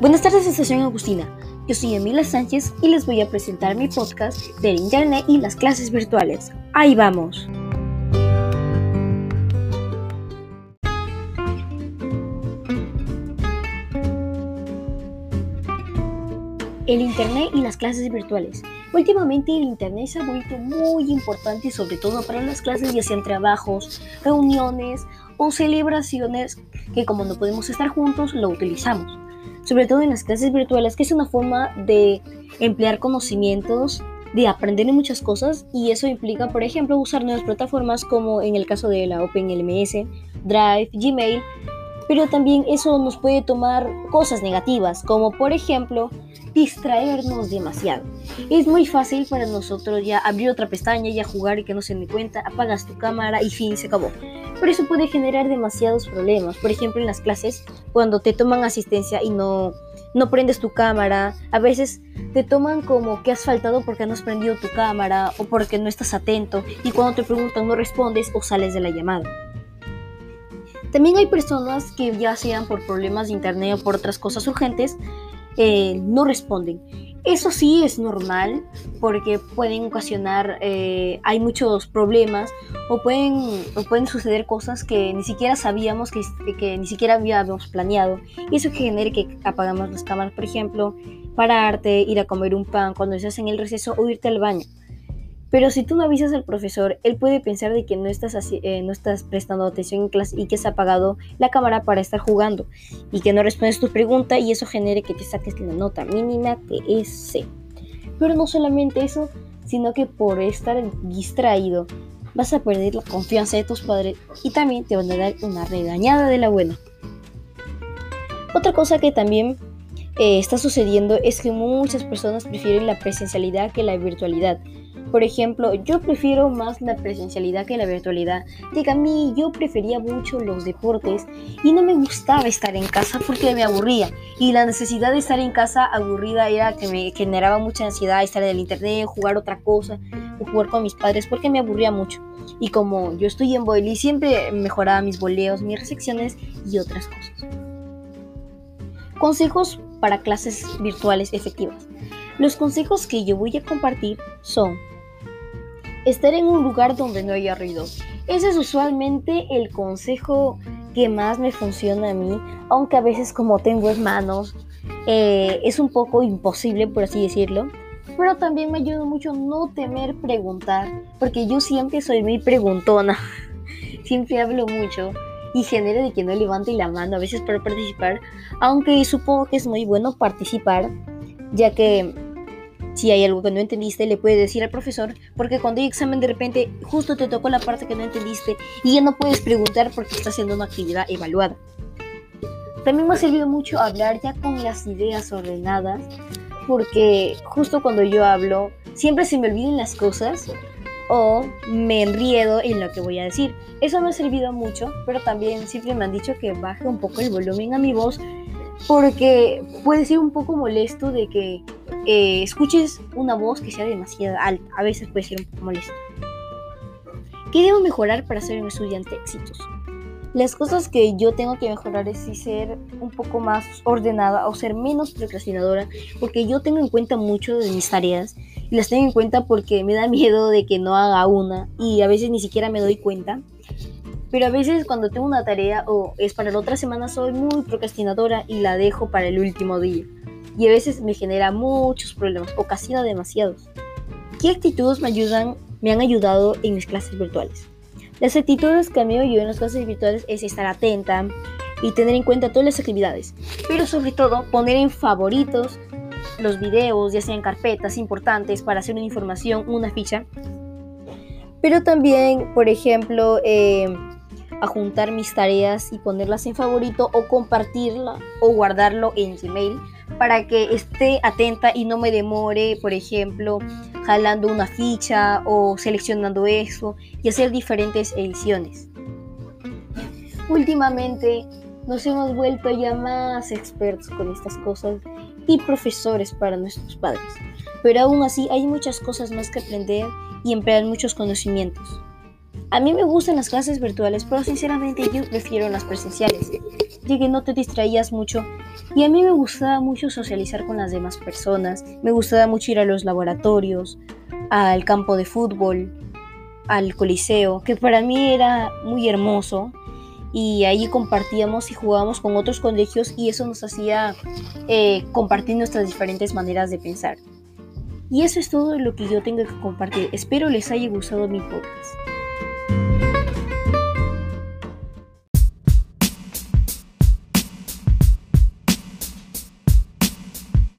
Buenas tardes, Estación Agustina. Yo soy Emilia Sánchez y les voy a presentar mi podcast del Internet y las clases virtuales. Ahí vamos. El Internet y las clases virtuales. Últimamente el Internet se ha vuelto muy importante, sobre todo para las clases, ya sean trabajos, reuniones o celebraciones que como no podemos estar juntos, lo utilizamos sobre todo en las clases virtuales, que es una forma de emplear conocimientos, de aprender muchas cosas y eso implica, por ejemplo, usar nuevas plataformas como en el caso de la OpenLMS, Drive, Gmail, pero también eso nos puede tomar cosas negativas, como por ejemplo distraernos demasiado. Es muy fácil para nosotros ya abrir otra pestaña, ya jugar y que no se dé cuenta, apagas tu cámara y fin, se acabó. Pero eso puede generar demasiados problemas. Por ejemplo, en las clases, cuando te toman asistencia y no, no prendes tu cámara, a veces te toman como que has faltado porque no has prendido tu cámara o porque no estás atento y cuando te preguntan no respondes o sales de la llamada. También hay personas que ya sean por problemas de internet o por otras cosas urgentes, eh, no responden. Eso sí es normal porque pueden ocasionar, eh, hay muchos problemas o pueden, o pueden suceder cosas que ni siquiera sabíamos, que, que ni siquiera habíamos planeado. Y eso genera que apagamos las cámaras, por ejemplo, pararte, ir a comer un pan cuando estás en el receso o irte al baño. Pero si tú no avisas al profesor, él puede pensar de que no estás, eh, no estás prestando atención en clase y que has apagado la cámara para estar jugando y que no respondes tu pregunta y eso genere que te saques la nota mínima que C. Pero no solamente eso, sino que por estar distraído vas a perder la confianza de tus padres y también te van a dar una regañada de la buena. Otra cosa que también eh, está sucediendo es que muchas personas prefieren la presencialidad que la virtualidad por ejemplo, yo prefiero más la presencialidad que la virtualidad. Diga, a mí yo prefería mucho los deportes y no me gustaba estar en casa porque me aburría. Y la necesidad de estar en casa aburrida era que me generaba mucha ansiedad estar en el internet, jugar otra cosa, o jugar con mis padres porque me aburría mucho. Y como yo estoy en Boily, siempre mejoraba mis boleos, mis recepciones y otras cosas. Consejos para clases virtuales efectivas. Los consejos que yo voy a compartir son estar en un lugar donde no haya ruido. Ese es usualmente el consejo que más me funciona a mí, aunque a veces como tengo hermanos eh, es un poco imposible, por así decirlo. Pero también me ayuda mucho no temer preguntar, porque yo siempre soy muy preguntona, siempre hablo mucho y genero de que no levante la mano a veces para participar, aunque supongo que es muy bueno participar, ya que si hay algo que no entendiste, le puedes decir al profesor, porque cuando hay examen de repente justo te tocó la parte que no entendiste y ya no puedes preguntar porque está haciendo una actividad evaluada. También me ha servido mucho hablar ya con las ideas ordenadas, porque justo cuando yo hablo, siempre se me olvidan las cosas o me enriedo en lo que voy a decir. Eso me ha servido mucho, pero también siempre me han dicho que baje un poco el volumen a mi voz porque puede ser un poco molesto de que eh, escuches una voz que sea demasiado alta. A veces puede ser un poco molesto. ¿Qué debo mejorar para ser un estudiante exitoso? Las cosas que yo tengo que mejorar es ser un poco más ordenada o ser menos procrastinadora, porque yo tengo en cuenta mucho de mis tareas y las tengo en cuenta porque me da miedo de que no haga una y a veces ni siquiera me doy cuenta. Pero a veces cuando tengo una tarea o es para la otra semana soy muy procrastinadora y la dejo para el último día. Y a veces me genera muchos problemas, ocasiona demasiados. ¿Qué actitudes me ayudan, me han ayudado en mis clases virtuales? Las actitudes que a mí me ayudan en las clases virtuales es estar atenta y tener en cuenta todas las actividades. Pero sobre todo poner en favoritos los videos, ya sean carpetas importantes para hacer una información, una ficha. Pero también, por ejemplo, eh, a juntar mis tareas y ponerlas en favorito o compartirla o guardarlo en Gmail para que esté atenta y no me demore, por ejemplo, jalando una ficha o seleccionando eso y hacer diferentes ediciones. Últimamente nos hemos vuelto ya más expertos con estas cosas y profesores para nuestros padres, pero aún así hay muchas cosas más que aprender y emplear muchos conocimientos. A mí me gustan las clases virtuales, pero sinceramente yo prefiero las presenciales, ya que no te distraías mucho. Y a mí me gustaba mucho socializar con las demás personas, me gustaba mucho ir a los laboratorios, al campo de fútbol, al coliseo, que para mí era muy hermoso. Y ahí compartíamos y jugábamos con otros colegios y eso nos hacía eh, compartir nuestras diferentes maneras de pensar. Y eso es todo lo que yo tengo que compartir. Espero les haya gustado mi podcast.